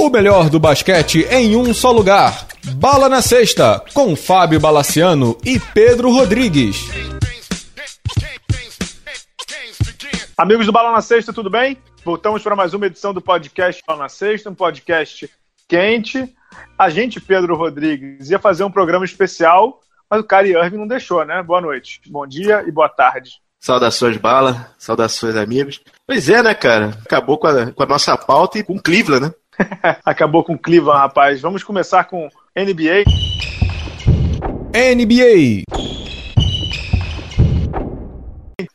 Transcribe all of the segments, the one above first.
O melhor do basquete em um só lugar. Bala na Sexta, com Fábio Balaciano e Pedro Rodrigues. Amigos do Bala na Sexta, tudo bem? Voltamos para mais uma edição do podcast Bala na Sexta, um podcast quente. A gente, Pedro Rodrigues, ia fazer um programa especial, mas o Kyrie Irving não deixou, né? Boa noite, bom dia e boa tarde. Saudações, Bala. Saudações, amigos. Pois é, né, cara? Acabou com a, com a nossa pauta e com o Cleveland, né? Acabou com Cleveland, rapaz. Vamos começar com NBA. NBA.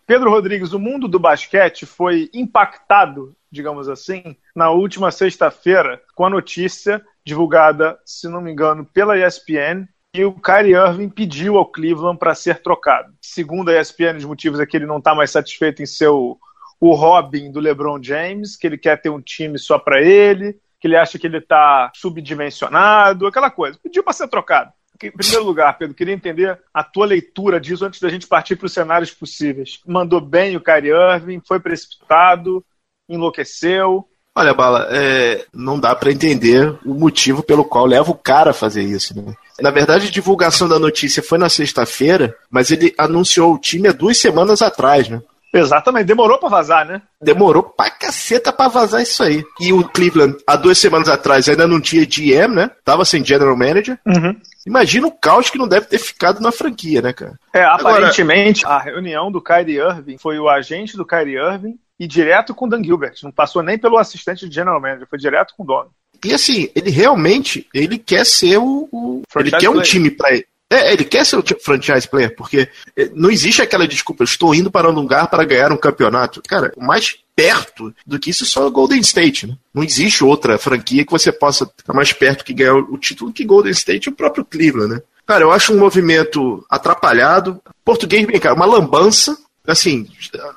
Pedro Rodrigues, o mundo do basquete foi impactado, digamos assim, na última sexta-feira com a notícia divulgada, se não me engano, pela ESPN, que o Kyrie Irving pediu ao Cleveland para ser trocado. Segundo a ESPN, os motivos é que ele não está mais satisfeito em ser o, o Robin do LeBron James, que ele quer ter um time só para ele, que ele acha que ele está subdimensionado, aquela coisa. Pediu para ser trocado. Em primeiro lugar, Pedro, queria entender a tua leitura disso antes da gente partir para os cenários possíveis. Mandou bem o Kyrie Irving, foi precipitado, enlouqueceu. Olha, Bala, é, não dá para entender o motivo pelo qual leva o cara a fazer isso, né? Na verdade, a divulgação da notícia foi na sexta-feira, mas ele anunciou o time há duas semanas atrás, né? Exatamente, demorou para vazar, né? Demorou pra caceta pra vazar isso aí. E o Cleveland, há duas semanas atrás, ainda não tinha GM, né? Tava sem General Manager. Uhum. Imagina o caos que não deve ter ficado na franquia, né, cara? É, aparentemente, Agora... a reunião do Kyrie Irving foi o agente do Kyrie Irving e direto com o Dan Gilbert. Não passou nem pelo assistente de General Manager, foi direto com o dono. E assim, ele realmente, ele quer ser o... o ele quer um time pra ele. É, ele quer ser o franchise player, porque é, não existe aquela desculpa, estou indo para um lugar para ganhar um campeonato. Cara, o mais perto do que isso é só o Golden State, né? Não existe outra franquia que você possa estar mais perto que ganhar o título que Golden State e o próprio Cleveland, né? Cara, eu acho um movimento atrapalhado. Português, bem, cara, uma lambança. Assim,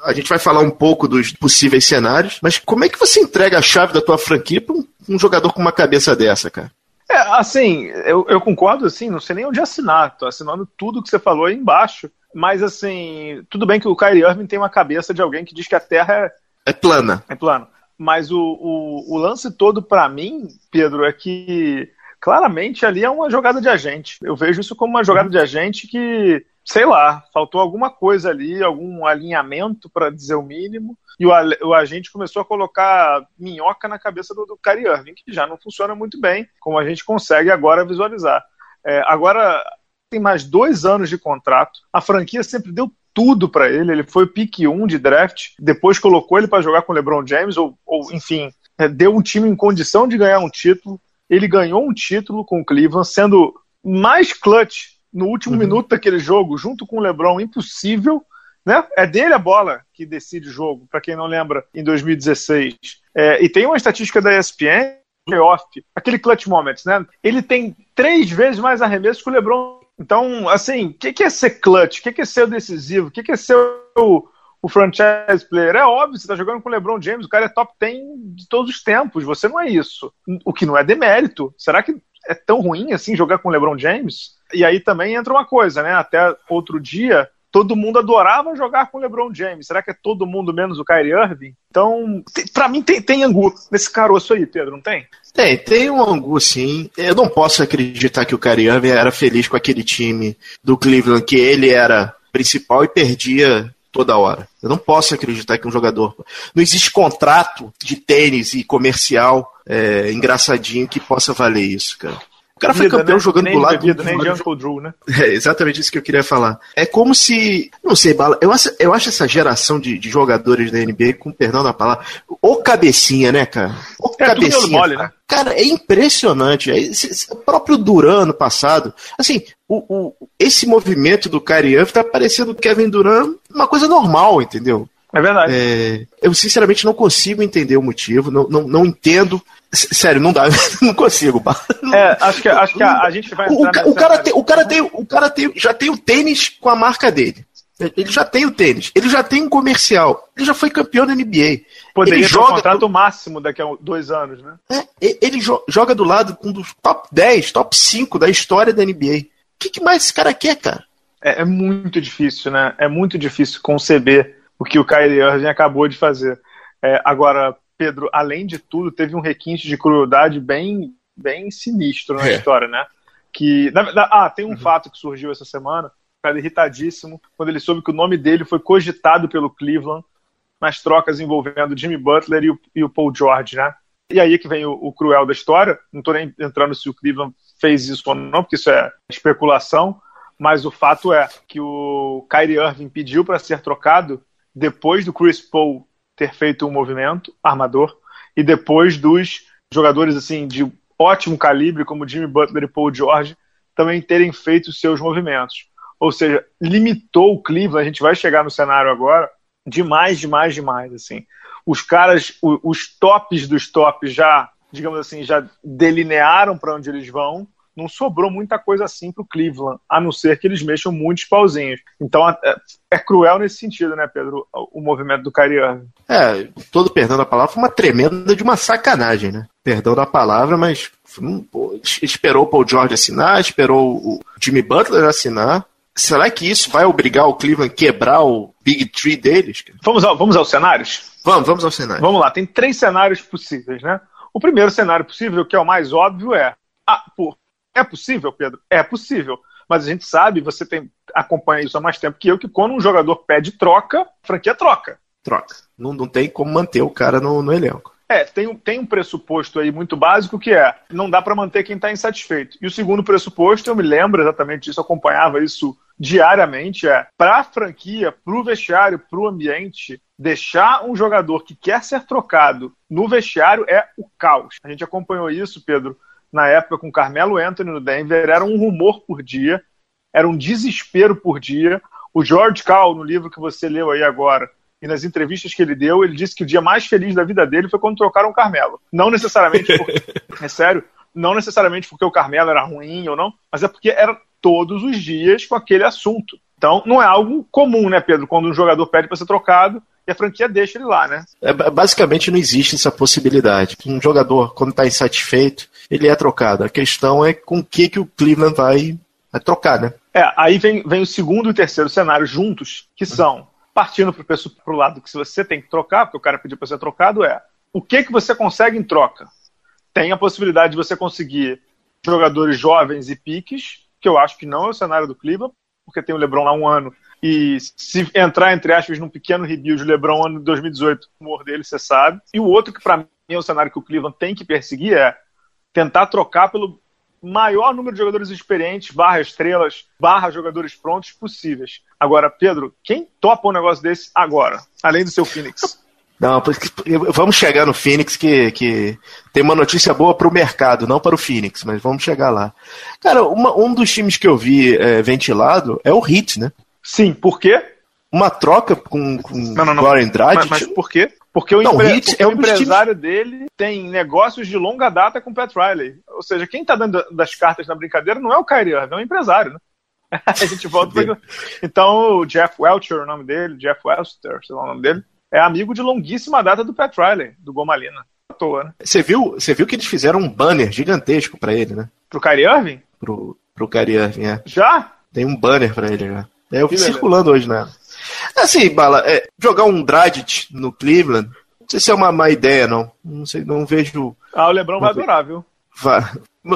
a gente vai falar um pouco dos possíveis cenários, mas como é que você entrega a chave da tua franquia para um, um jogador com uma cabeça dessa, cara? Assim, eu, eu, concordo, assim, não sei nem onde assinar, tô assinando tudo que você falou aí embaixo, mas assim, tudo bem que o Kyrie Irving tem uma cabeça de alguém que diz que a Terra é... É plana. É plana. Mas o, o, o lance todo para mim, Pedro, é que claramente ali é uma jogada de agente. Eu vejo isso como uma jogada de agente que, sei lá, faltou alguma coisa ali, algum alinhamento, para dizer o mínimo e o, o agente começou a colocar minhoca na cabeça do, do Kyrie Irving, que já não funciona muito bem, como a gente consegue agora visualizar. É, agora tem mais dois anos de contrato, a franquia sempre deu tudo para ele, ele foi pick 1 de draft, depois colocou ele para jogar com o LeBron James, ou, ou enfim, é, deu um time em condição de ganhar um título, ele ganhou um título com o Cleveland, sendo mais clutch no último uhum. minuto daquele jogo, junto com o LeBron, impossível, né? É dele a bola que decide o jogo, para quem não lembra, em 2016. É, e tem uma estatística da ESPN, playoff, aquele clutch moments, né? Ele tem três vezes mais arremessos que o LeBron. Então, assim, o que, que, é ser clutch? O que, que, é ser decisivo? O que, que, é ser o, o franchise player? É óbvio, você está jogando com o LeBron James, o cara é top 10 de todos os tempos. Você não é isso. O que não é demérito. Será que é tão ruim assim jogar com o LeBron James? E aí também entra uma coisa, né? Até outro dia, todo mundo adorava jogar com o LeBron James. Será que é todo mundo menos o Kyrie Irving? Então, para mim tem, tem angu nesse caroço aí, Pedro, não tem? Tem, tem um angu sim. Eu não posso acreditar que o Kyrie Irving era feliz com aquele time do Cleveland, que ele era principal e perdia toda hora. Eu não posso acreditar que um jogador. Não existe contrato de tênis e comercial é, engraçadinho que possa valer isso, cara. O cara foi campeão né? jogando nem do lado bebida, do nem Uncle Drew, né? É exatamente isso que eu queria falar. É como se. Não sei, Bala. Eu acho, eu acho essa geração de, de jogadores da NBA, com perdão da palavra, o cabecinha, né, cara? O é, cabecinha. Mole, né? Cara, é impressionante. É, o próprio Duran passado. Assim, o, o, esse movimento do Kyrie Irving tá parecendo Kevin Durant uma coisa normal, entendeu? É verdade. É, eu sinceramente não consigo entender o motivo, não, não, não entendo. Sério, não dá, não consigo. É, acho que, acho que a, a gente vai. O, o, cara tem, o cara tem, o cara tem, já tem o tênis com a marca dele. Ele já tem o tênis, ele já tem um comercial, ele já foi campeão da NBA. Poderia ele joga um contrato do... máximo daqui a dois anos, né? É, ele jo joga do lado com um dos top 10, top 5 da história da NBA. O que, que mais esse cara quer, cara? É, é, muito difícil, né? É muito difícil conceber o que o Kyrie Irving acabou de fazer. É, agora, Pedro, além de tudo, teve um requinte de crueldade bem, bem sinistro na é. história, né? Que, na, na, ah, tem um uhum. fato que surgiu essa semana, cara irritadíssimo, quando ele soube que o nome dele foi cogitado pelo Cleveland nas trocas envolvendo Jimmy Butler e o, e o Paul George, né? E aí que vem o, o, cruel da história. Não estou nem entrando se o Cleveland fez isso ou não, porque isso é especulação. Mas o fato é que o Kyrie Irving pediu para ser trocado depois do Chris Paul ter feito um movimento armador e depois dos jogadores assim de ótimo calibre como Jimmy Butler e Paul George também terem feito seus movimentos. Ou seja, limitou o Cleveland, a gente vai chegar no cenário agora, demais, demais, demais, assim. Os caras, os tops dos tops já, digamos assim, já delinearam para onde eles vão. Não sobrou muita coisa assim para o Cleveland, a não ser que eles mexam muitos pauzinhos. Então é, é, cruel nesse sentido, né, Pedro? O, o movimento do Kyrie Irving. É, todo perdão da palavra foi uma tremenda de uma sacanagem, né? Perdão da palavra, mas hum, pô, esperou o Paul George assinar, esperou o Jimmy Butler assinar será que isso vai obrigar o Cleveland a quebrar o Big Tree deles? Vamos, ao, vamos aos cenários? Vamos, vamos ao cenário. Vamos lá, tem três cenários possíveis, né? O primeiro cenário possível, que é o mais óbvio, é. Ah, pô, é possível, Pedro? É possível. Mas a gente sabe, você tem acompanha isso há mais tempo que eu, que quando um jogador pede troca, a franquia troca. Troca. Não, não tem como manter o cara no, no elenco. É, tem um, tem um pressuposto aí muito básico que é não dá para manter quem está insatisfeito. E o segundo pressuposto, eu me lembro exatamente disso, acompanhava isso diariamente, é para a franquia, para o vestiário, para o ambiente, deixar um jogador que quer ser trocado no vestiário é o caos. A gente acompanhou isso, Pedro, na época com Carmelo Anthony no Denver, era um rumor por dia, era um desespero por dia. O George Cal, no livro que você leu aí agora, e nas entrevistas que ele deu, ele disse que o dia mais feliz da vida dele foi quando trocaram o Carmelo. Não necessariamente porque, é sério, não necessariamente porque o Carmelo era ruim ou não, mas é porque era todos os dias com aquele assunto. Então, não é algo comum, né, Pedro, quando um jogador pede para ser trocado e a franquia deixa ele lá, né? É, basicamente não existe essa possibilidade. Um jogador, quando está insatisfeito, ele é trocado. A questão é com o que, que o Cleveland vai, trocar, né? É, aí vem, vem o segundo e o terceiro cenário juntos, que são partindo para o lado que se você tem que trocar, porque o cara pediu para ser trocado, é o que, que você consegue em troca? Tem a possibilidade de você conseguir jogadores jovens e piques, que eu acho que não é o cenário do Cleveland, porque tem o LeBron lá um ano, e se entrar, entre aspas, num pequeno rebuild, o LeBron ano de 2018, o humor dele, você sabe. E o outro que para mim é o cenário que o Cleveland tem que perseguir é tentar trocar pelo maior número de jogadores experientes, barra estrelas, barra jogadores prontos possíveis. Agora, Pedro, quem topa um negócio desse agora, além do seu Phoenix? Não, vamos chegar no Phoenix que, que tem uma notícia boa para o mercado, não para o Phoenix, mas vamos chegar lá. Cara, uma, um dos times que eu vi é, ventilado é o Heat, né? Sim, por quê? Uma troca com, com não, não, Dragic. Mas, mas por quê? Porque o, não, empre... porque é o empresário times... dele tem negócios de longa data com o Pat Riley. Ou seja, quem está dando das cartas na brincadeira não é o Kyrie Irving, é o empresário, né? a gente volta pra... Então, o Jeff Welcher, o nome dele, Jeff Welster, sei lá o nome dele, é amigo de longuíssima data do Pat Riley, do Gomalina. À toa, né? Você viu, você viu que eles fizeram um banner gigantesco para ele, né? Pro Kyrie Irving? Pro, pro Kyrie Irving, é. Já? Tem um banner para ele já. É, eu vi circulando hoje, né? Assim, Bala, é, jogar um Dragic no Cleveland, não sei se é uma má ideia, não. Não sei, não vejo. Ah, o Lebron vai adorar, viu? Vai.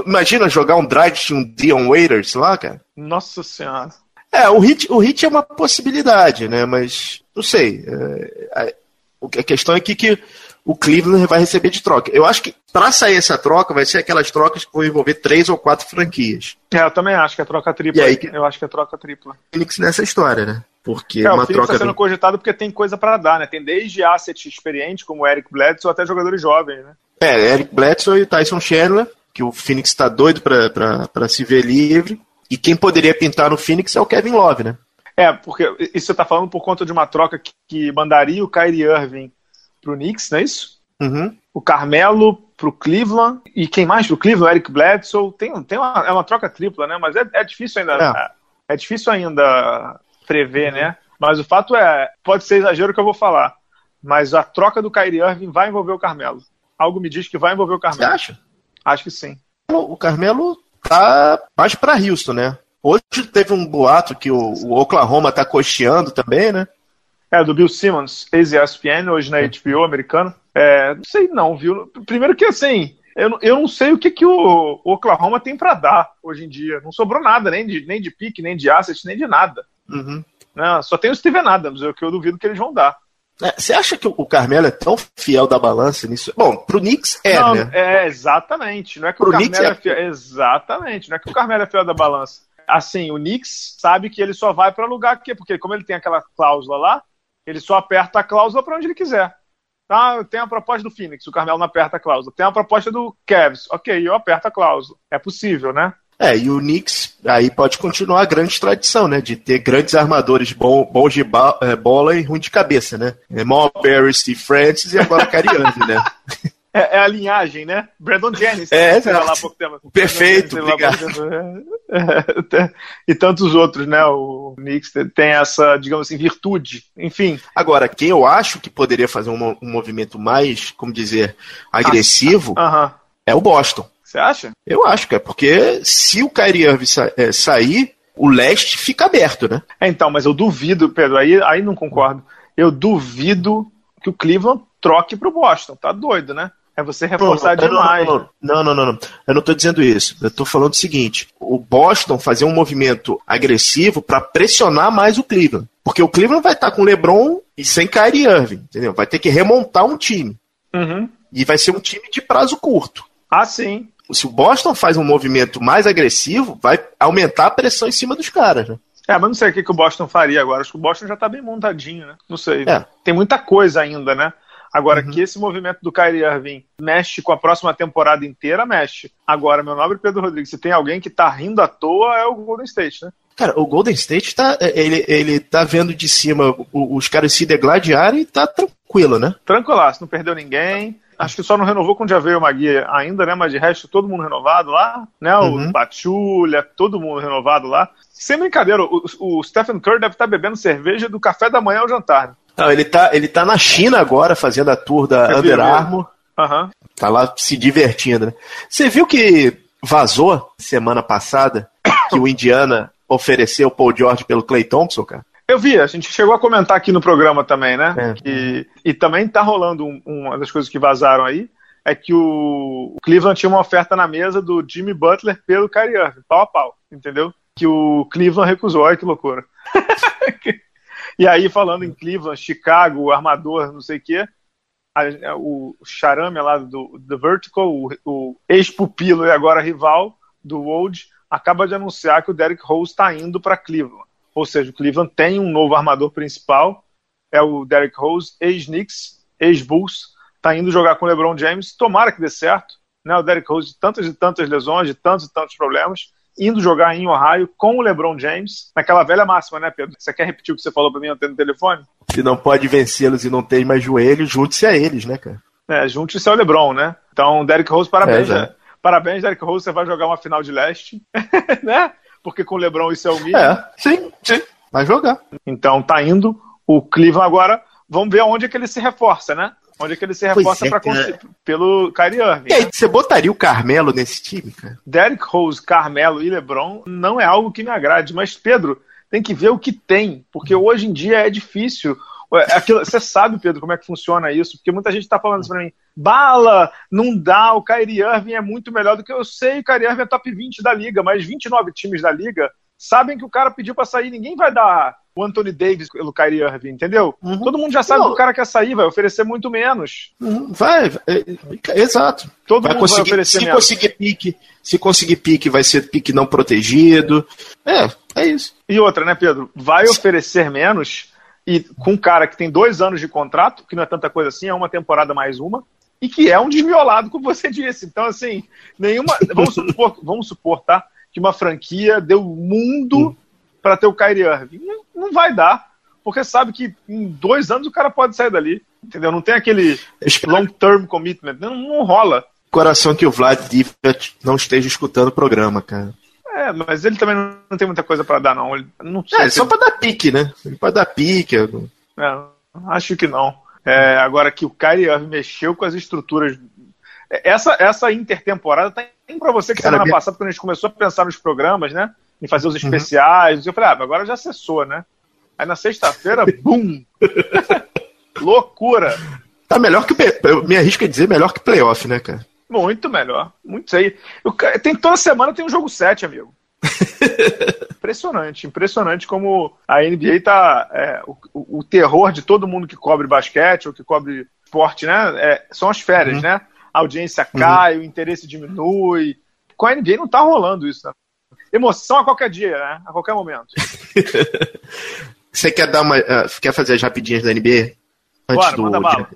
Imagina jogar um Dragic e um Dion Waiters lá, cara. Nossa senhora. É, o hit, o hit é uma possibilidade, né? Mas, não sei. É, a, a questão é que, que o Cleveland vai receber de troca. Eu acho que para sair essa troca vai ser aquelas trocas que vão envolver três ou quatro franquias. É, eu também acho que é troca tripla. E aí, eu acho que é troca tripla. Phoenix nessa história, né? Porque é, uma o troca. está sendo cogitado porque tem coisa para dar, né? Tem desde asset experiente, como o Eric Bledsoe, até jogadores jovens, né? É, Eric Bledsoe e Tyson Chandler, que o Phoenix está doido para se ver livre. E quem poderia pintar no Phoenix é o Kevin Love, né? É, porque isso você está falando por conta de uma troca que, que mandaria o Kyrie Irving pro Knicks, não é isso? Uhum. O Carmelo pro Cleveland e quem mais Cleveland? O Eric Bledsoe. Tem, tem uma, é uma troca tripla, né? Mas é, é difícil ainda. É. é. difícil ainda prever, né? Mas o fato é, pode ser exagero que eu vou falar, mas a troca do Kyrie Irving vai envolver o Carmelo. Algo me diz que vai envolver o Carmelo. Você acha? Acho que sim. O Carmelo tá mais para Houston, né? Hoje teve um boato que o, o Oklahoma tá cocheando também, né? É, do Bill Simmons, ex-ESPN, hoje na HBO americana. É, não sei não, viu? Primeiro que assim, eu, eu não sei o que, que o, o Oklahoma tem para dar hoje em dia. Não sobrou nada, nem de, nem de pique, nem de asset, nem de nada. Uhum. Não, só tem o Steven Adams, é o que eu duvido que eles vão dar. É, você acha que o Carmelo é tão fiel da balança nisso? Bom, pro Knicks é, não, né? É, exatamente. Não é que pro o Carmelo é... é fiel. Exatamente, não é que o Carmelo é fiel da balança. Assim, o Knicks sabe que ele só vai para lugar que, porque como ele tem aquela cláusula lá, ele só aperta a cláusula para onde ele quiser. Tá, tem a proposta do Phoenix, o Carmelo não aperta a cláusula. Tem a proposta do Cavs, ok, eu aperto a cláusula. É possível, né? É, e o Knicks aí pode continuar a grande tradição, né? De ter grandes armadores bom, bons de é, bola e ruim de cabeça, né? É Barry, Steve Francis e agora Cariani, né? É, é, a linhagem, né? Brandon Jennings. É, lá pouco tempo. Perfeito, obrigado. É, e tantos outros, né? O Knicks tem essa, digamos assim, virtude. Enfim. Agora, quem eu acho que poderia fazer um, um movimento mais, como dizer, agressivo ah, -huh. é o Boston. Você acha? Eu acho, cara, porque se o Kyrie Irving sa é, sair, o leste fica aberto, né? É, então, mas eu duvido, Pedro, aí, aí não concordo. Eu duvido que o Cleveland troque pro Boston. Tá doido, né? É você reforçar não, demais. Não não, não, não, não, Eu não estou dizendo isso. Eu estou falando o seguinte: o Boston fazer um movimento agressivo para pressionar mais o Cleveland. Porque o Cleveland vai estar tá com LeBron e sem Kyrie Irving, entendeu? Vai ter que remontar um time. Uhum. E vai ser um time de prazo curto. Ah, sim se o Boston faz um movimento mais agressivo, vai aumentar a pressão em cima dos caras, né? É, mas não sei o que, que o Boston faria agora. Acho que o Boston já tá bem montadinho, né? Não sei. É. Tem muita coisa ainda, né? Agora, uhum. que esse movimento do Kyrie Irving mexe com a próxima temporada inteira, mexe. Agora, meu nobre Pedro Rodrigues, se tem alguém que tá rindo à toa, é o Golden State, né? Cara, o Golden State tá. Ele, ele tá vendo de cima os caras se degladiarem e tá tranquilo, né? Tranquilaço, não perdeu ninguém. Acho que só não renovou com o Javeio Magui ainda, né? Mas de resto, todo mundo renovado lá, né? O uhum. Patulha, todo mundo renovado lá. Sem brincadeira, o, o Stephen Curry deve estar bebendo cerveja do café da manhã ao jantar. Não, ele tá, ele tá na China agora, fazendo a tour da Eu Under Armour. Uhum. Tá lá se divertindo, né? Você viu que vazou semana passada que o Indiana ofereceu o Paul George pelo Clay Thompson, cara? Eu vi, a gente chegou a comentar aqui no programa também, né? É. Que, e também tá rolando um, uma das coisas que vazaram aí, é que o, o, Cleveland tinha uma oferta na mesa do Jimmy Butler pelo Kyrie Irving, pau a pau, entendeu? Que o Cleveland recusou, olha que loucura. e aí, falando em Cleveland, Chicago, armador, não sei o quê, a, o Charame lá do The Vertical, o, o ex-pupilo e agora rival do Old, acaba de anunciar que o Derrick Rose está indo para Cleveland. Ou seja, o Cleveland tem um novo armador principal, é o Derrick Rose, ex-Knicks, ex-Bulls, está indo jogar com o LeBron James. Tomara que dê certo. Né? O Derrick Rose de tantas e tantas lesões, de tantos e tantos problemas, indo jogar em Ohio com o LeBron James, naquela velha máxima, né, Pedro? Você quer repetir o que você falou para mim ontem no telefone? Se não pode vencê-los e não tem mais joelhos, junte-se a eles, né, cara? É, junte-se ao LeBron, né? Então, Derrick Rose, parabéns, é, né? Parabéns, Derrick Rose, você vai jogar uma final de leste, né? Porque com o LeBron isso é o mínimo. É, sim, sim. Vai jogar. Então tá indo o Cleveland agora. Vamos ver onde é que ele se reforça, né? Onde é que ele se reforça é, pra, pelo Kyrie Irving. E aí, né? você botaria o Carmelo nesse time, cara? Derrick Rose, Carmelo e LeBron não é algo que me agrade, mas Pedro, tem que ver o que tem, porque hoje em dia é difícil. Aquilo, você sabe, Pedro, como é que funciona isso? Porque muita gente está falando isso pra mim. Bala, não dá, o Kyrie Irving é muito melhor do que eu sei. O Kyrie Irving é top 20 da liga, mas 29 times da liga sabem que o cara pediu para sair. Ninguém vai dar o Anthony Davis pelo Kyrie Irving, entendeu? Uhum. Todo mundo já sabe não. que o cara quer sair, vai oferecer muito menos. Uhum. Vai, é, exato. Todo vai mundo conseguir, vai oferecer se menos. conseguir pique, se conseguir pique, vai ser pique não protegido. É, é isso. E outra, né, Pedro? Vai oferecer menos e com um cara que tem dois anos de contrato, que não é tanta coisa assim, é uma temporada mais uma, e que é um desmiolado, como você disse. Então, assim, nenhuma. Vamos supor, vamos supor tá? Que uma franquia deu mundo para ter o Kyrie Irving. Não, não vai dar, porque sabe que em dois anos o cara pode sair dali. Entendeu? Não tem aquele long-term commitment. Não, não rola. Coração que o Vlad Divac não esteja escutando o programa, cara. É, mas ele também não tem muita coisa para dar, não. Ele, não sei é, só para dar pique, né? Ele pode dar pique. É, acho que não. É, agora que o Kyrie Irving mexeu com as estruturas. Essa, essa intertemporada tá indo para você que Cara, semana minha... passada, quando a gente começou a pensar nos programas, né? Em fazer os uhum. especiais, uhum. eu falei, ah, agora já cessou, né? Aí na sexta-feira, bum! Loucura! Tá melhor que. Eu me arrisco a dizer melhor que playoff, né, cara? Muito melhor. Muito aí. Tem, toda semana tem um jogo 7, amigo. impressionante, impressionante como a NBA tá. É, o, o, terror de todo mundo que cobre basquete ou que cobre esporte, né? É, são as férias, uhum. né? A audiência cai, uhum. o interesse diminui. Com a NBA não tá rolando isso, né? Emoção a qualquer dia, né? A qualquer momento. Você quer dar uma. Uh, quer fazer as rapidinhas da NBA? Antes Bora, do. Manda bala.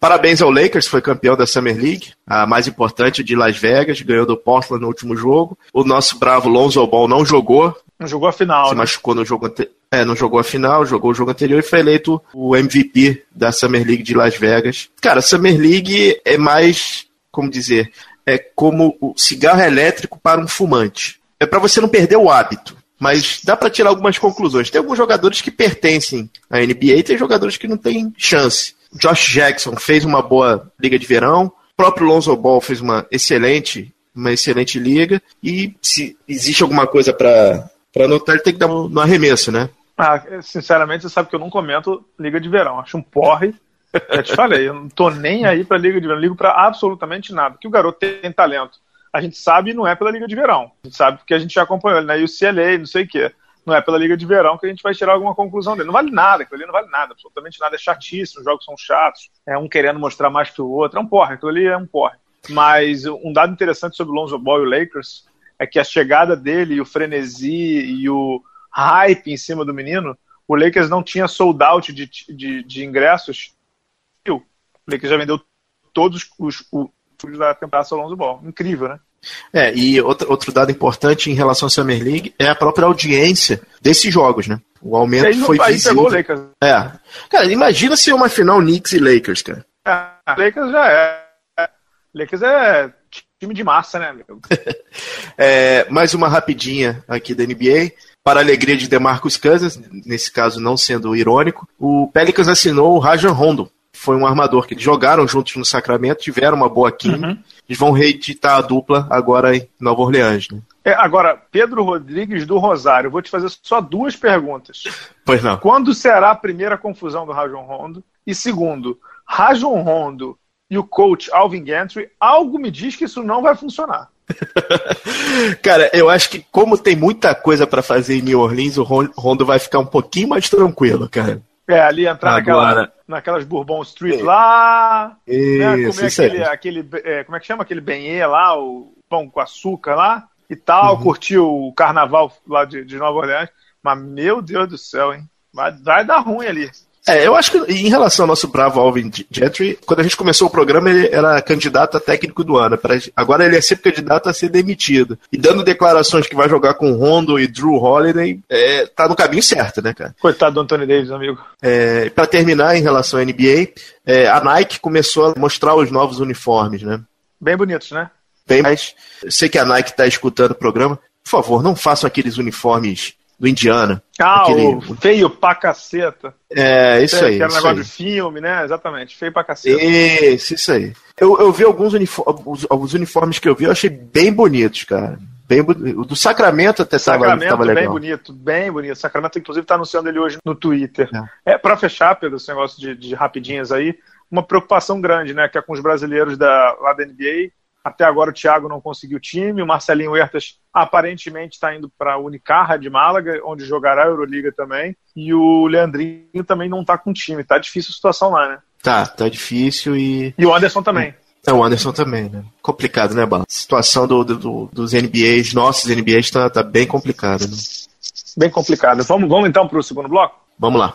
Parabéns ao Lakers, foi campeão da Summer League, a mais importante de Las Vegas, ganhou do Portland no último jogo. O nosso bravo Lonzo Ball não jogou. Não jogou a final, Se né? machucou no jogo anterior. É, não jogou a final, jogou o jogo anterior e foi eleito o MVP da Summer League de Las Vegas. Cara, a Summer League é mais, como dizer, é como o cigarro elétrico para um fumante. É para você não perder o hábito mas dá para tirar algumas conclusões. Tem alguns jogadores que pertencem à NBA e tem jogadores que não têm chance. Josh Jackson fez uma boa liga de verão, o próprio Lonzo Ball fez uma excelente, uma excelente liga, e se existe alguma coisa para anotar, ele tem que dar no, no arremesso, né? Ah, sinceramente, você sabe que eu não comento liga de verão, acho um porre. Já te falei, eu não tô nem aí pra liga de verão, ligo para absolutamente nada, que o garoto tem talento. A gente sabe não é pela liga de verão, a gente sabe porque a gente já acompanhou ele né? UCLA, não sei o quê não é pela Liga de Verão que a gente vai tirar alguma conclusão dele. Não vale nada, aquilo ali não vale nada, absolutamente nada. É chatíssimo, os jogos são chatos, é um querendo mostrar mais que o outro. É um porre, aquilo ali é um porre. Mas um dado interessante sobre o Lonzo Ball e o Lakers é que a chegada dele e o frenesi e o hype em cima do menino, o Lakers não tinha sold out de, de, de ingressos. O Lakers já vendeu todos os, os, da temporada do Lonzo Ball. Incrível, né? É, e outro, outro dado importante em relação à Summer League é a própria audiência desses jogos, né? O aumento aí, foi aí visível. Pegou o Lakers. É. Cara, imagina se é uma final Knicks e Lakers, cara. É, Lakers já é. Lakers é time de massa, né, amigo? é, mais uma rapidinha aqui da NBA. Para a alegria de DeMarcus Cousins, nesse caso não sendo irônico, o Pelicans assinou o Rajon Rondo. Foi um armador que eles jogaram juntos no Sacramento, tiveram uma boa química. Uhum. Eles vão reeditar a dupla agora em Nova Orleans. Né? É, agora, Pedro Rodrigues do Rosário, vou te fazer só duas perguntas. Pois não. Quando será a primeira confusão do Rajon Rondo? E segundo, Rajon Rondo e o coach Alvin Gantry, algo me diz que isso não vai funcionar. Cara, eu acho que como tem muita coisa para fazer em New Orleans, o Rondo vai ficar um pouquinho mais tranquilo, cara. É, ali entrar naquela, naquelas Bourbon Street é. lá, isso, né, comer aquele, aquele é, como é que chama aquele benê lá, o pão com açúcar lá e tal, uhum. curtir o carnaval lá de, de Nova Orleans. Mas, meu Deus do céu, hein? Vai, vai dar ruim ali. É, eu acho que em relação ao nosso bravo Alvin Gentry, quando a gente começou o programa, ele era candidato a técnico do ano. Agora ele é sempre candidato a ser demitido. E dando declarações que vai jogar com Rondo e Drew Holiday, é, tá no caminho certo, né, cara? Coitado do Anthony Davis, amigo. É, para terminar, em relação à NBA, é, a Nike começou a mostrar os novos uniformes, né? Bem bonitos, né? Bem mais. sei que a Nike está escutando o programa. Por favor, não façam aqueles uniformes do Indiana. Ah, aquele... o feio pra caceta. É, isso aí. Que era um negócio aí. de filme, né? Exatamente, feio pra caceta. Isso, isso aí. Eu, eu vi alguns uniformes, os uniformes que eu vi, eu achei bem bonitos, cara. Bem, o do Sacramento até Sacramento, tava, legal. bem bonito, bem bonito. Sacramento, inclusive, está anunciando ele hoje no Twitter. É, é para fechar, Pedro, esse negócio de, de rapidinhas aí, uma preocupação grande, né? Que é com os brasileiros da, lá da NBA até agora o Thiago não conseguiu time, o Marcelinho Huertas aparentemente está indo para a Unicarra de Málaga, onde jogará a Euroliga também, e o Leandrinho também não está com time, tá difícil a situação lá, né? Tá, tá difícil e... E o Anderson também. É, o Anderson também, né? Complicado, né, Bala? A situação do, do, dos NBAs, nossos NBAs, tá, tá bem complicada, né? Bem complicado. Vamos, vamos então para o segundo bloco? Vamos lá.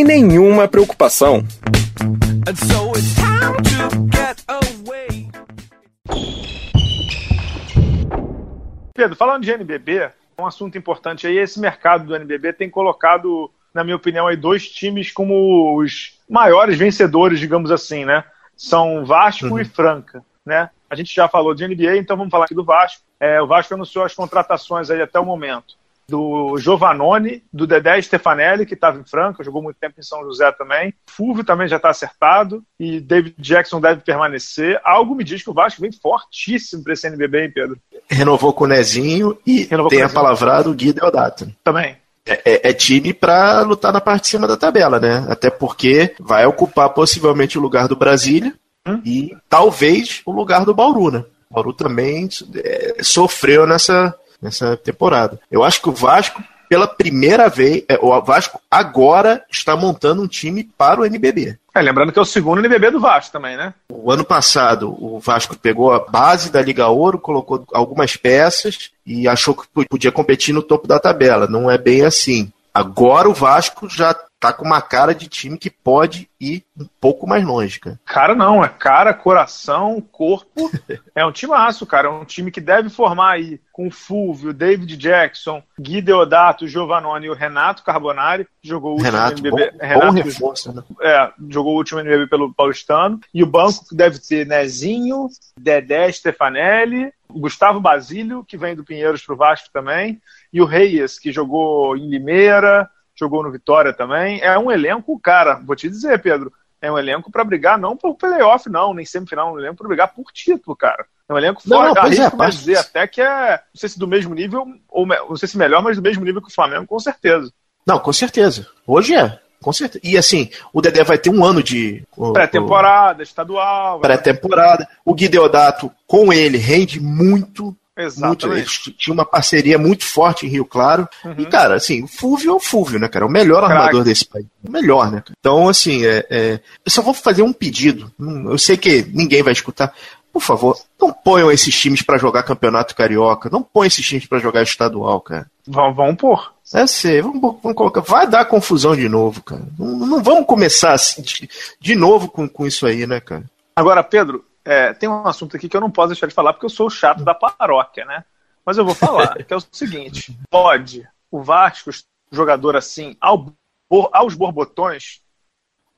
nenhuma preocupação. Pedro, falando de NBB, um assunto importante aí, esse mercado do NBB tem colocado, na minha opinião, aí dois times como os maiores vencedores, digamos assim, né? São Vasco uhum. e Franca, né? A gente já falou de NBA, então vamos falar aqui do Vasco. É, o Vasco anunciou as contratações aí até o momento do Giovanoni, do Dedé Stefanelli, que estava em Franca, jogou muito tempo em São José também. Fulvio também já está acertado e David Jackson deve permanecer. Algo me diz que o Vasco vem fortíssimo para esse NBB, hein, Pedro? Renovou com o Nezinho e Renovou tem a palavrado o Gui Deodato. Também. É, é, é, time para lutar na parte de cima da tabela, né? Até porque vai ocupar possivelmente o lugar do Brasília hum? e talvez o lugar do Bauru, né? O Bauru também é, sofreu nessa, nessa temporada. Eu acho que o Vasco, pela primeira vez, é, o Vasco agora está montando um time para o NBB. É, lembrando que é o segundo NBB do Vasco também, né? O ano passado, o Vasco pegou a base da Liga Ouro, colocou algumas peças e achou que podia competir no topo da tabela. Não é bem assim. Agora o Vasco já tá com uma cara de time que pode ir um pouco mais longe, cara. Cara, não, é cara, coração, corpo. é um timaço, cara. É um time que deve formar aí com o Fulvio, David Jackson, Gui Deodato, Giovanoni e o Renato Carbonari. Jogou o último Renato, NBB. Bom, Renato, bom reforço, né? É, jogou o último NBB pelo Paulistano. E o banco deve ter Nezinho, Dedé Stefanelli, Gustavo Basílio, que vem do Pinheiros pro Vasco também, e o Reyes, que jogou em Limeira, jogou no Vitória também. É um elenco, cara, vou te dizer, Pedro, é um elenco para brigar não por playoff, não, nem semifinal, é um elenco para brigar por título, cara. É um elenco forte, arrisco é, dizer até que é, não sei se do mesmo nível, ou não sei se melhor, mas do mesmo nível que o Flamengo, com certeza. Não, com certeza. Hoje é. Com certeza. E assim, o Dedé vai ter um ano de. Pré-temporada, estadual. Pré-temporada. O Gui Deodato, com ele, rende muito. Exatamente. Muito, eles tinham uma parceria muito forte em Rio Claro. Uhum. E, cara, assim, o Fúvio é o Fúvio, né, cara? O melhor Crack. armador desse país. O melhor, né? Então, assim, é, é, eu só vou fazer um pedido. Hum, eu sei que ninguém vai escutar. Por favor, não ponham esses times para jogar campeonato carioca. Não ponham esses times para jogar estadual, cara. Vão, vão pôr. É sei, vamos, vamos, colocar. Vai dar confusão de novo, cara. Não, não vamos começar assim, de, de novo com, com isso aí, né, cara? Agora, Pedro, é, tem um assunto aqui que eu não posso deixar de falar porque eu sou o chato da paróquia, né? Mas eu vou falar, que é o seguinte: pode o Vasco, jogador assim, ao, aos borbotões,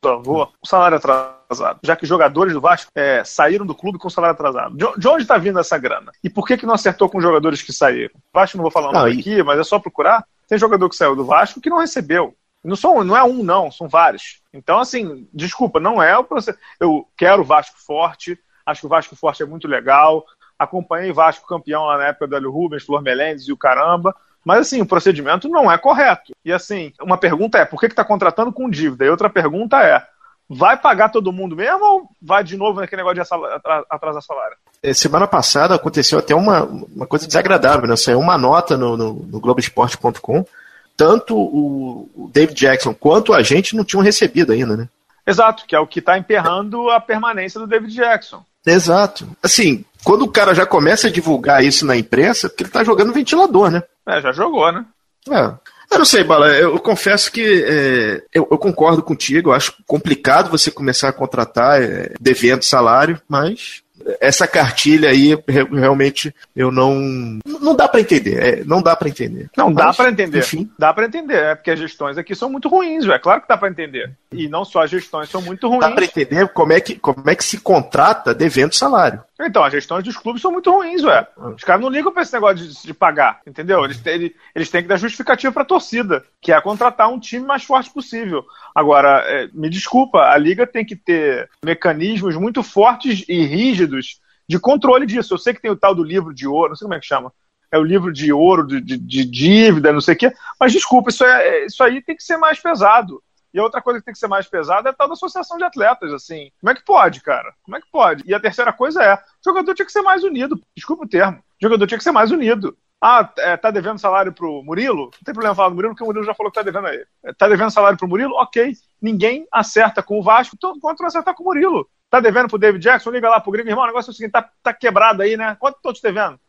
por favor, o salário atrasado. Já que os jogadores do Vasco é, saíram do clube com salário atrasado. De, de onde está vindo essa grana? E por que, que não acertou com os jogadores que saíram? Vasco não vou falar o nome aqui, mas é só procurar. Tem jogador que saiu do Vasco que não recebeu. Não, são, não é um, não, são vários. Então, assim, desculpa, não é o processo. Eu quero o Vasco forte, Acho que o Vasco Forte é muito legal. Acompanhei Vasco campeão lá na época do Hélio Rubens, Flor Melendes e o caramba. Mas assim, o procedimento não é correto. E assim, uma pergunta é, por que está contratando com dívida? E outra pergunta é, vai pagar todo mundo mesmo ou vai de novo naquele negócio de atrasar salário? É, semana passada aconteceu até uma, uma coisa desagradável, né? Saiu uma nota no, no, no Globoesporte.com. Tanto o, o David Jackson quanto a gente não tinham recebido ainda, né? Exato, que é o que está emperrando a permanência do David Jackson. Exato. Assim, quando o cara já começa a divulgar isso na imprensa, porque ele tá jogando ventilador, né? É, já jogou, né? É. Eu não sei, Bala, eu, eu confesso que é, eu, eu, concordo contigo, eu acho complicado você começar a contratar é, devendo salário, mas essa cartilha aí realmente eu não não dá para entender é, não dá para entender. Não Mas, dá para entender. enfim. dá para entender é porque as gestões aqui são muito ruins é claro que dá para entender. E não só as gestões são muito ruins dá para entender como é que como é que se contrata devendo salário então, as gestões dos clubes são muito ruins, ué. Os caras não ligam pra esse negócio de, de pagar, entendeu? Eles, eles, eles têm que dar justificativa pra torcida, que é contratar um time mais forte possível. Agora, é, me desculpa, a liga tem que ter mecanismos muito fortes e rígidos de controle disso. Eu sei que tem o tal do livro de ouro, não sei como é que chama. É o livro de ouro, de, de, de dívida, não sei o quê. Mas desculpa, isso, é, isso aí tem que ser mais pesado. E a outra coisa que tem que ser mais pesada é a tal da associação de atletas, assim. Como é que pode, cara? Como é que pode? E a terceira coisa é, o jogador tinha que ser mais unido. Desculpa o termo. O jogador tinha que ser mais unido. Ah, é, tá devendo salário pro Murilo? Não tem problema falar do Murilo, porque o Murilo já falou que tá devendo a ele. É, tá devendo salário pro Murilo? Ok. Ninguém acerta com o Vasco, então quanto vai acertar com o Murilo? Tá devendo pro David Jackson? Liga lá pro Gringo, irmão, o negócio é o seguinte, tá, tá quebrado aí, né? Quanto tô te devendo?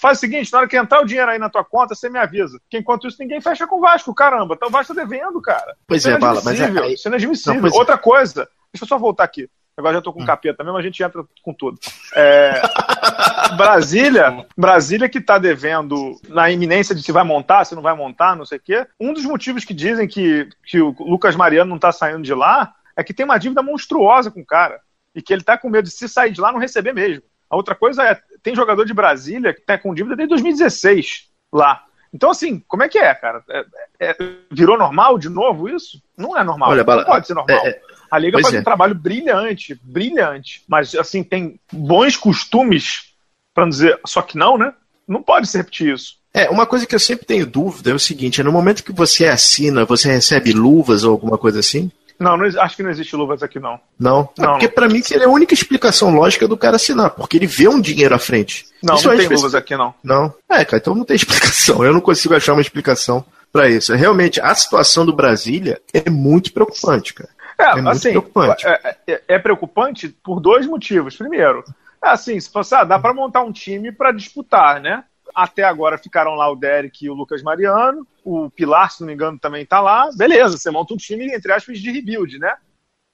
Faz o seguinte, na hora que entrar o dinheiro aí na tua conta, você me avisa. Porque enquanto isso, ninguém fecha com o Vasco, caramba. Então o Vasco tá devendo, cara. Pois é, é Bala, mas é... Isso é inadmissível. Não, Outra coisa, deixa eu só voltar aqui. Agora já tô com hum. capeta mesmo, a gente entra com tudo. É, Brasília, Brasília que tá devendo na iminência de se vai montar, se não vai montar, não sei o quê. Um dos motivos que dizem que, que o Lucas Mariano não tá saindo de lá é que tem uma dívida monstruosa com o cara. E que ele tá com medo de se sair de lá não receber mesmo. A outra coisa é, tem jogador de Brasília que tá com dívida desde 2016 lá. Então, assim, como é que é, cara? É, é, virou normal de novo isso? Não é normal. Olha, não pode ser normal. É, é. A Liga faz um é. trabalho brilhante, brilhante. Mas, assim, tem bons costumes, para dizer, só que não, né? Não pode se repetir isso. É, uma coisa que eu sempre tenho dúvida é o seguinte: é no momento que você assina, você recebe luvas ou alguma coisa assim? Não, não, acho que não existe luvas aqui, não. Não? É porque para mim seria a única explicação lógica do cara assinar, porque ele vê um dinheiro à frente. Não, isso não tem luvas aqui, não. Não? É, cara, então não tem explicação. Eu não consigo achar uma explicação para isso. Realmente, a situação do Brasília é muito preocupante, cara. É, é assim, preocupante. É, é, é, preocupante por dois motivos. Primeiro, é assim, se fosse, ah, dá para montar um time para disputar, né? Até agora ficaram lá o Derek e o Lucas Mariano. O Pilar, se não me engano, também está lá. Beleza, você monta um time, entre aspas, de rebuild, né?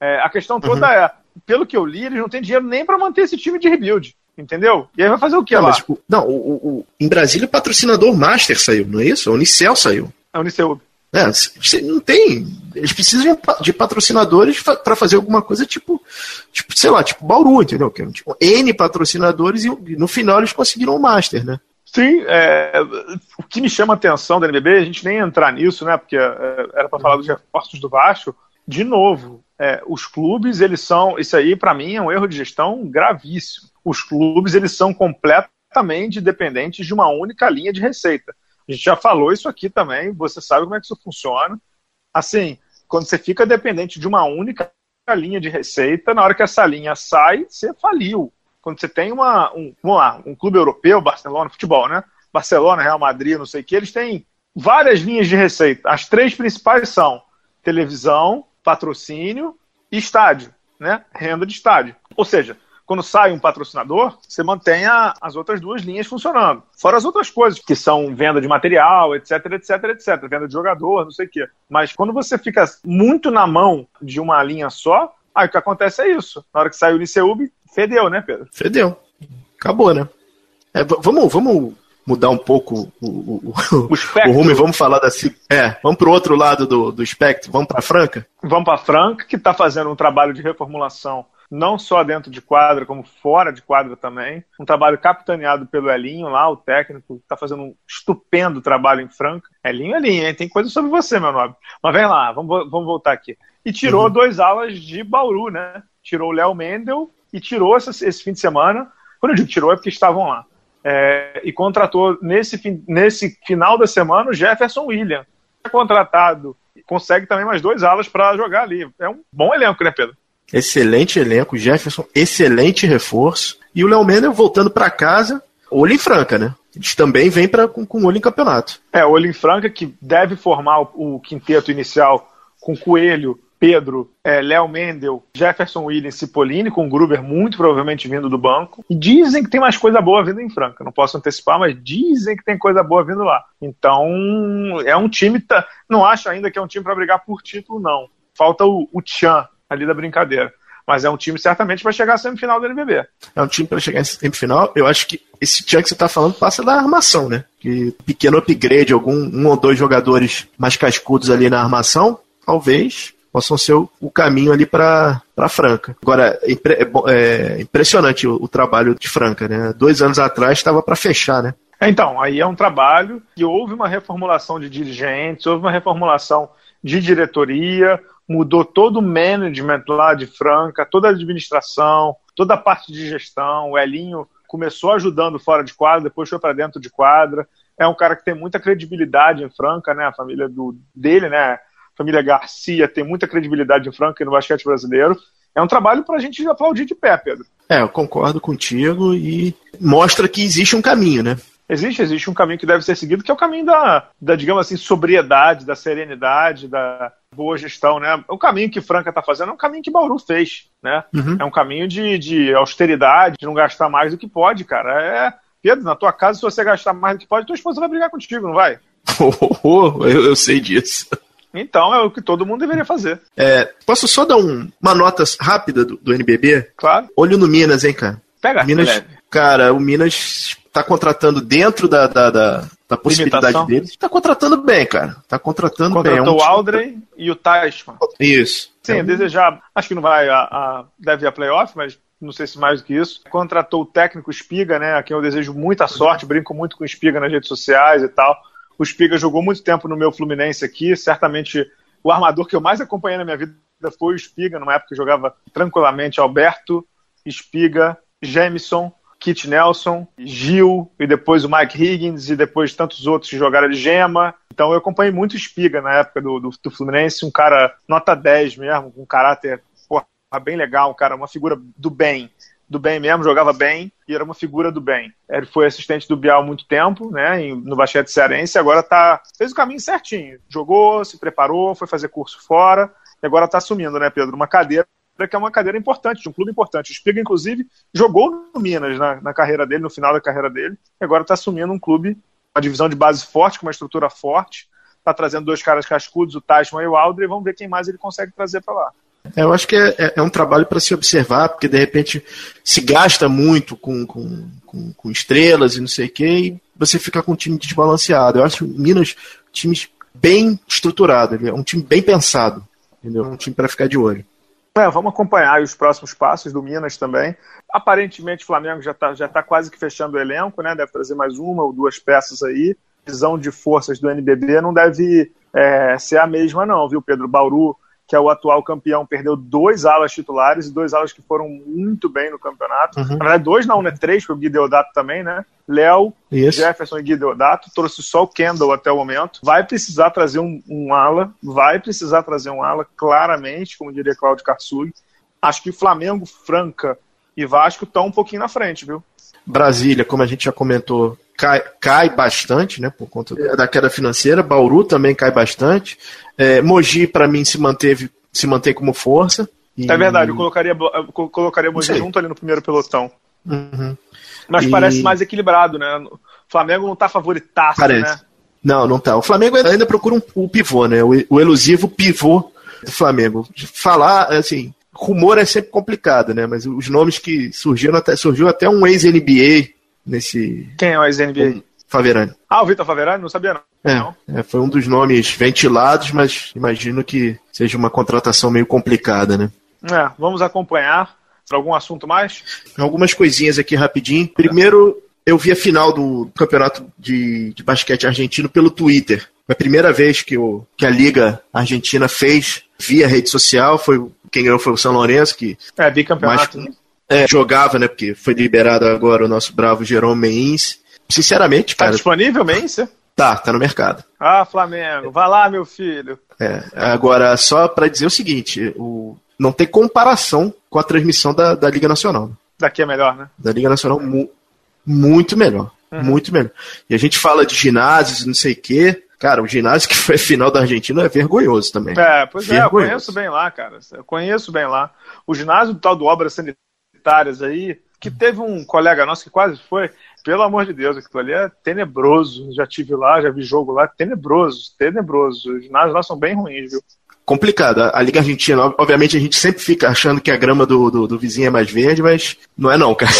É, a questão toda uhum. é, pelo que eu li, eles não têm dinheiro nem para manter esse time de rebuild. Entendeu? E aí vai fazer o que não, lá? Mas, tipo, não, o, o, em Brasília o patrocinador Master saiu, não é isso? A Unicel saiu. A Unicel. É, você não tem. Eles precisam de patrocinadores para fazer alguma coisa tipo, tipo, sei lá, tipo Bauru, entendeu? Que, tipo, N patrocinadores e no final eles conseguiram o Master, né? Sim, é, o que me chama a atenção da NBB, a gente nem entrar nisso, né? Porque é, era para falar dos reforços do Vasco. De novo, é, os clubes, eles são. Isso aí, para mim, é um erro de gestão gravíssimo. Os clubes, eles são completamente dependentes de uma única linha de receita. A gente já falou isso aqui também, você sabe como é que isso funciona. Assim, quando você fica dependente de uma única linha de receita, na hora que essa linha sai, você faliu. Quando você tem uma, um, vamos lá, um clube europeu, Barcelona, futebol, né? Barcelona, Real Madrid, não sei o que, eles têm várias linhas de receita. As três principais são televisão, patrocínio e estádio, né? Renda de estádio. Ou seja, quando sai um patrocinador, você mantém a, as outras duas linhas funcionando. Fora as outras coisas, que são venda de material, etc, etc, etc. Venda de jogador, não sei o quê. Mas quando você fica muito na mão de uma linha só, aí o que acontece é isso. Na hora que sai o Liceub, fedeu, né, Pedro? Fedeu. Acabou, né? É, vamos, vamos mudar um pouco o, o, o, o rumo e vamos falar da. É, vamos para o outro lado do, do espectro, vamos para Franca? Vamos para Franca, que está fazendo um trabalho de reformulação não só dentro de quadra, como fora de quadra também. Um trabalho capitaneado pelo Elinho lá, o técnico, está fazendo um estupendo trabalho em Franca. Elinho, Elinho, hein? tem coisa sobre você, meu nome. Mas vem lá, vamos, vamos voltar aqui. E tirou uhum. dois alas de Bauru, né? Tirou o Léo Mendel e tirou esse, esse fim de semana. Quando eu digo tirou, é porque estavam lá. É, e contratou nesse, nesse final da semana o Jefferson William. É contratado, consegue também mais dois alas para jogar ali. É um bom elenco, né, Pedro? Excelente elenco, Jefferson, excelente reforço. E o Léo Mendel voltando para casa, olho em franca, né? Eles também vêm pra, com, com olho em campeonato. É, olho em franca que deve formar o, o quinteto inicial com Coelho, Pedro, é, Léo Mendel, Jefferson Williams, Cipollini, com Gruber muito provavelmente vindo do banco. E dizem que tem mais coisa boa vindo em Franca. Não posso antecipar, mas dizem que tem coisa boa vindo lá. Então, é um time. Tá, não acho ainda que é um time para brigar por título, não. Falta o, o Tchan, ali da brincadeira. Mas é um time certamente para chegar à semifinal do NBB. É um time para chegar à semifinal. Eu acho que esse time que você está falando passa da armação, né? Que pequeno upgrade, algum um ou dois jogadores mais cascudos ali na armação, talvez possam ser o, o caminho ali para Franca. Agora, é, é, impressionante o, o, trabalho de Franca, né? Dois anos atrás estava para fechar, né? Então, aí é um trabalho que houve uma reformulação de dirigentes, houve uma reformulação de diretoria, mudou todo o management lá de Franca, toda a administração, toda a parte de gestão. O Elinho começou ajudando fora de quadra, depois foi para dentro de quadra. É um cara que tem muita credibilidade em Franca, né? A família do, dele, né? Família Garcia tem muita credibilidade em Franca e no basquete brasileiro. É um trabalho para a gente aplaudir de pé, Pedro. É, eu concordo contigo e mostra que existe um caminho, né? Existe, existe um caminho que deve ser seguido, que é o caminho da, da digamos assim, sobriedade, da serenidade, da boa gestão, né? O caminho que Franca está fazendo é um caminho que Bauru fez, né? Uhum. É um caminho de, de austeridade, de não gastar mais do que pode, cara. É, Pedro, na tua casa, se você gastar mais do que pode, tua esposa vai brigar contigo, não vai? Oh, eu, eu sei disso. Então é o que todo mundo deveria fazer. É, posso só dar um, uma nota rápida do, do, NBB? Claro. Olho no Minas, hein, cara? Pega, Minas, cara, o Minas tá contratando dentro da, da, da, da possibilidade Limitação. deles. Tá contratando bem, cara. Tá contratando Contratou bem. Contratou é um o Aldrey e o Teichmann. Isso. Sim, é um... desejar. Acho que não vai a, a deve ir a playoff, mas não sei se mais do que isso. Contratou o técnico Espiga, né? A quem eu desejo muita sorte, brinco muito com o Espiga nas redes sociais e tal. O Espiga jogou muito tempo no meu Fluminense aqui, certamente o armador que eu mais acompanhei na minha vida foi o Espiga, numa época que jogava tranquilamente Alberto, Espiga, Jameson, Kit Nelson, Gil, e depois o Mike Higgins, e depois tantos outros que jogaram de Gema. Então eu acompanhei muito Espiga na época do, do, do Fluminense, um cara nota 10 mesmo, com caráter porra, bem legal, um cara, uma figura do bem do bem mesmo, jogava bem e era uma figura do bem. Ele foi assistente do Bial há muito tempo, né, no basquete cearense, agora tá, fez o caminho certinho. Jogou, se preparou, foi fazer curso fora e agora está assumindo, né, Pedro, uma cadeira que é uma cadeira importante, de um clube importante. O Spiga, inclusive, jogou no Minas na, na carreira dele, no final da carreira dele, e agora está assumindo um clube, uma divisão de base forte, com uma estrutura forte, está trazendo dois caras cascudos, o Tashman e o Aldre, e vamos ver quem mais ele consegue trazer para lá. É, eu acho que é, é, é um trabalho para se observar, porque de repente se gasta muito com, com, com, com estrelas e não sei o quê, e você fica com um time desbalanceado. Eu acho o Minas um time bem estruturado, é um time bem pensado, entendeu? Um time para ficar de olho. É, vamos acompanhar os próximos passos do Minas também. Aparentemente o Flamengo já está já tá quase que fechando o elenco, né? Deve trazer mais uma ou duas peças aí. Visão de forças do NBB não deve é, ser a mesma, não, viu, Pedro? Bauru que é o atual campeão, perdeu dois alas titulares e dois alas que foram muito bem no campeonato. Uhum. Na verdade, dois não, né? Três, porque o Gui Deodato também, né? Léo, Jefferson e Gui Deodato. Trouxe só o Kendall até o momento. Vai precisar trazer um, um ala, vai precisar trazer um ala, claramente, como diria Cláudio Karsug. Acho que Flamengo, Franca e Vasco estão um pouquinho na frente, viu? Brasília, como a gente já comentou, cai, cai bastante, né, por conta da queda financeira. Bauru também cai bastante. É, Mogi, para mim, se manteve, se mantém como força. E... É verdade, eu colocaria, eu colocaria Mogi junto ali no primeiro pelotão. Uhum. Mas e... parece mais equilibrado, né? O Flamengo não tá favoritaço, parece. né? Não, não tá. O Flamengo ainda procura um, um pivô, né? O, o elusivo pivô do Flamengo. Falar, assim, rumor é sempre complicado, né? Mas os nomes que surgiram até surgiu até um ex-NBA nesse. Quem é o ex-NBA? Faverani. Ah, o Vitor Faverani? Não sabia não. É, é, foi um dos nomes ventilados, mas imagino que seja uma contratação meio complicada, né? É, vamos acompanhar. Algum assunto mais? Algumas coisinhas aqui rapidinho. Primeiro, eu vi a final do campeonato de, de basquete argentino pelo Twitter. Foi a primeira vez que, o, que a Liga Argentina fez via rede social. Foi quem ganhou foi o São Lourenço, que é bicampeonato. Mais, é, jogava, né? Porque foi liberado agora o nosso bravo Jerome Meins. Sinceramente, tá cara. Tá disponível, Meins? Tá, tá no mercado. Ah, Flamengo, vai lá, meu filho. É, agora, só para dizer o seguinte: o, não tem comparação com a transmissão da, da Liga Nacional. Daqui é melhor, né? Da Liga Nacional, mu muito melhor. Uhum. Muito melhor. E a gente fala de ginásios, não sei o quê. Cara, o ginásio que foi final da Argentina é vergonhoso também. É, pois vergonhoso. é, eu conheço bem lá, cara. Eu conheço bem lá. O ginásio do tal do Obras Sanitárias aí, que teve um colega nosso que quase foi, pelo amor de Deus, aquilo ali é tenebroso. Já tive lá, já vi jogo lá, tenebroso, tenebroso. Os ginásios lá são bem ruins, viu? Complicado. A Liga Argentina, obviamente, a gente sempre fica achando que a grama do, do, do vizinho é mais verde, mas não é não, cara.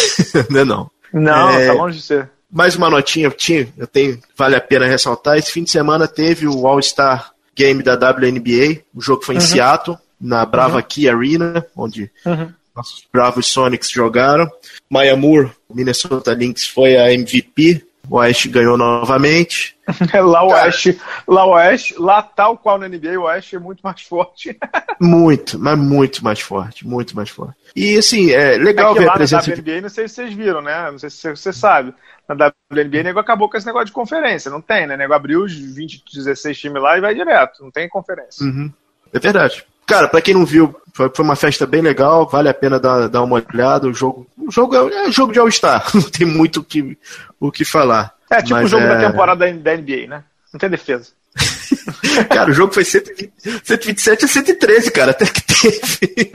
não é não. Não, é... tá longe de ser. Mais uma notinha, tinha, eu tenho, vale a pena ressaltar. Esse fim de semana teve o All-Star Game da WNBA. O jogo foi em uhum. Seattle, na Brava uhum. Key Arena, onde uhum. Nossos bravos Sonics jogaram. Maya Moore, Minnesota Lynx, foi a MVP. O Oeste ganhou novamente. lá o Oeste, lá o Oeste, lá tal qual na NBA, o Oeste é muito mais forte. muito, mas muito mais forte, muito mais forte. E assim, é legal é ver a presença. Na WNBA, não sei se vocês viram, né? Não sei se você sabe. Na WNBA, o nego acabou com esse negócio de conferência. Não tem, né? O nego abriu os 20, 16 times lá e vai direto. Não tem conferência. Uhum. É verdade. Cara, para quem não viu, foi, uma festa bem legal, vale a pena dar, dar uma olhada. O jogo, o jogo é, é jogo de All-Star, não tem muito o que, o que falar. É tipo o jogo é... da temporada da NBA, né? Não tem defesa. cara, o jogo foi 120, 127 a 113, cara, até que teve.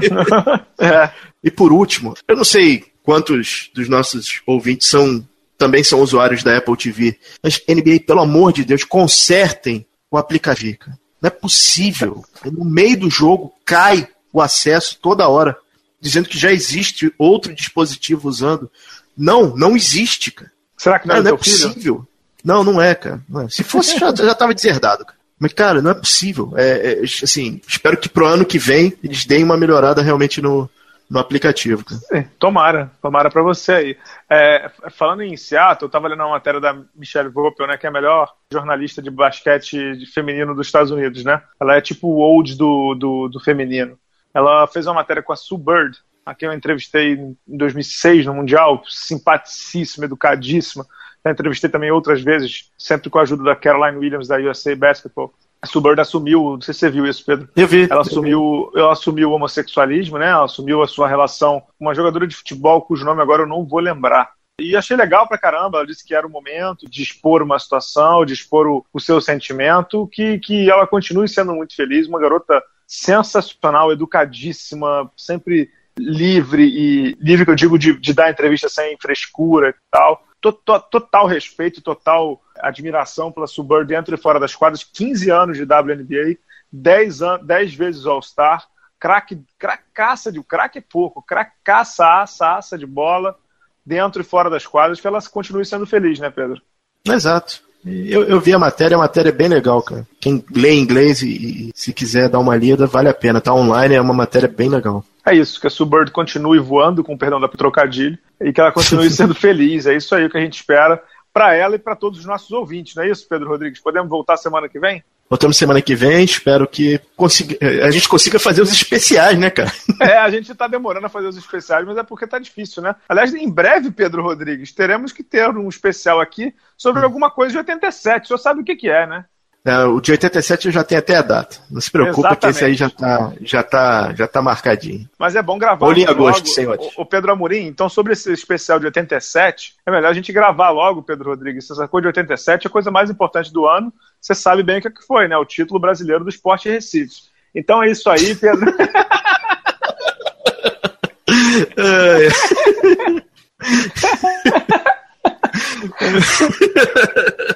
é. E por último, eu não sei quantos dos nossos ouvintes são também são usuários da Apple TV, mas NBA, pelo amor de Deus, consertem o aplicativo. Não é possível. No meio do jogo cai o acesso toda hora, dizendo que já existe outro dispositivo usando. Não, não existe, cara. Será que não, cara, é, não é possível? Filho? Não, não é, cara. Não é. Se fosse, já, já tava deserdado. Cara. Mas, cara, não é possível. É, é, assim, espero que pro ano que vem eles deem uma melhorada realmente no, no aplicativo. Cara. tomara, tomara para você aí. É, falando em Seattle, eu estava lendo uma matéria da Michelle Vopel, né, que é a melhor jornalista de basquete feminino dos Estados Unidos, né? Ela é tipo o old do, do, do feminino. Ela fez uma matéria com a Sue Bird, a quem eu entrevistei em 2006 no Mundial, simpaticíssima, educadíssima. Já entrevistei também outras vezes, sempre com a ajuda da Caroline Williams da USA Basketball a Suburb assumiu, não sei se você viu isso, Pedro. Eu vi. Ela assumiu, ela assumiu o homossexualismo, né? Ela assumiu a sua relação com uma jogadora de futebol cujo nome agora eu não vou lembrar. E achei legal pra caramba. Ela disse que era o momento de expor uma situação, de expor o, o seu sentimento, que, que ela continue sendo muito feliz. Uma garota sensacional, educadíssima, sempre livre e livre que eu digo de, de dar entrevista sem frescura e tal. Total, total respeito, total admiração pela Suburb dentro e fora das quadras, 15 anos de WNBA, 10, an 10 vezes All-Star, craque, cracaça de craque é pouco, cracaça, aça, aça de bola, dentro e fora das quadras, que ela continue sendo feliz, né, Pedro? Exato. Eu, eu vi a matéria, a matéria é bem legal, cara. Quem lê inglês e, e, se quiser dar uma lida, vale a pena. Tá online, é uma matéria bem legal. É isso, que a Suburb continue voando, com perdão da trocadilho, e que ela continue sendo feliz. É isso aí que a gente espera para ela e para todos os nossos ouvintes, não é isso, Pedro Rodrigues? Podemos voltar semana que vem? Voltamos semana que vem, espero que consiga, a gente consiga fazer os especiais, né, cara? É, a gente está demorando a fazer os especiais, mas é porque tá difícil, né? Aliás, em breve, Pedro Rodrigues, teremos que ter um especial aqui sobre hum. alguma coisa de 87. O senhor sabe o que, que é, né? É, o de 87 eu já tenho até a data. Não se preocupa Exatamente. que esse aí já tá, já tá, já tá marcadinho. Mas é bom gravar. Ou em agosto, senhores. O, o Pedro Amorim, então sobre esse especial de 87, é melhor a gente gravar logo, Pedro Rodrigues. Essa coisa de 87 é a coisa mais importante do ano. Você sabe bem o que foi, né? O título brasileiro do esporte Recife. Então é isso aí, Pedro.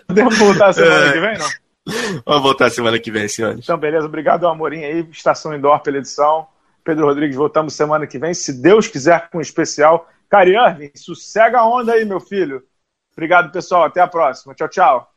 Podemos voltar semana que vem, não? Vamos voltar semana que vem, senhores. Então, beleza. Obrigado, Amorim aí, Estação Indoor pela edição. Pedro Rodrigues, voltamos semana que vem, se Deus quiser, com um especial. Cariane, sossega a onda aí, meu filho. Obrigado, pessoal. Até a próxima. Tchau, tchau.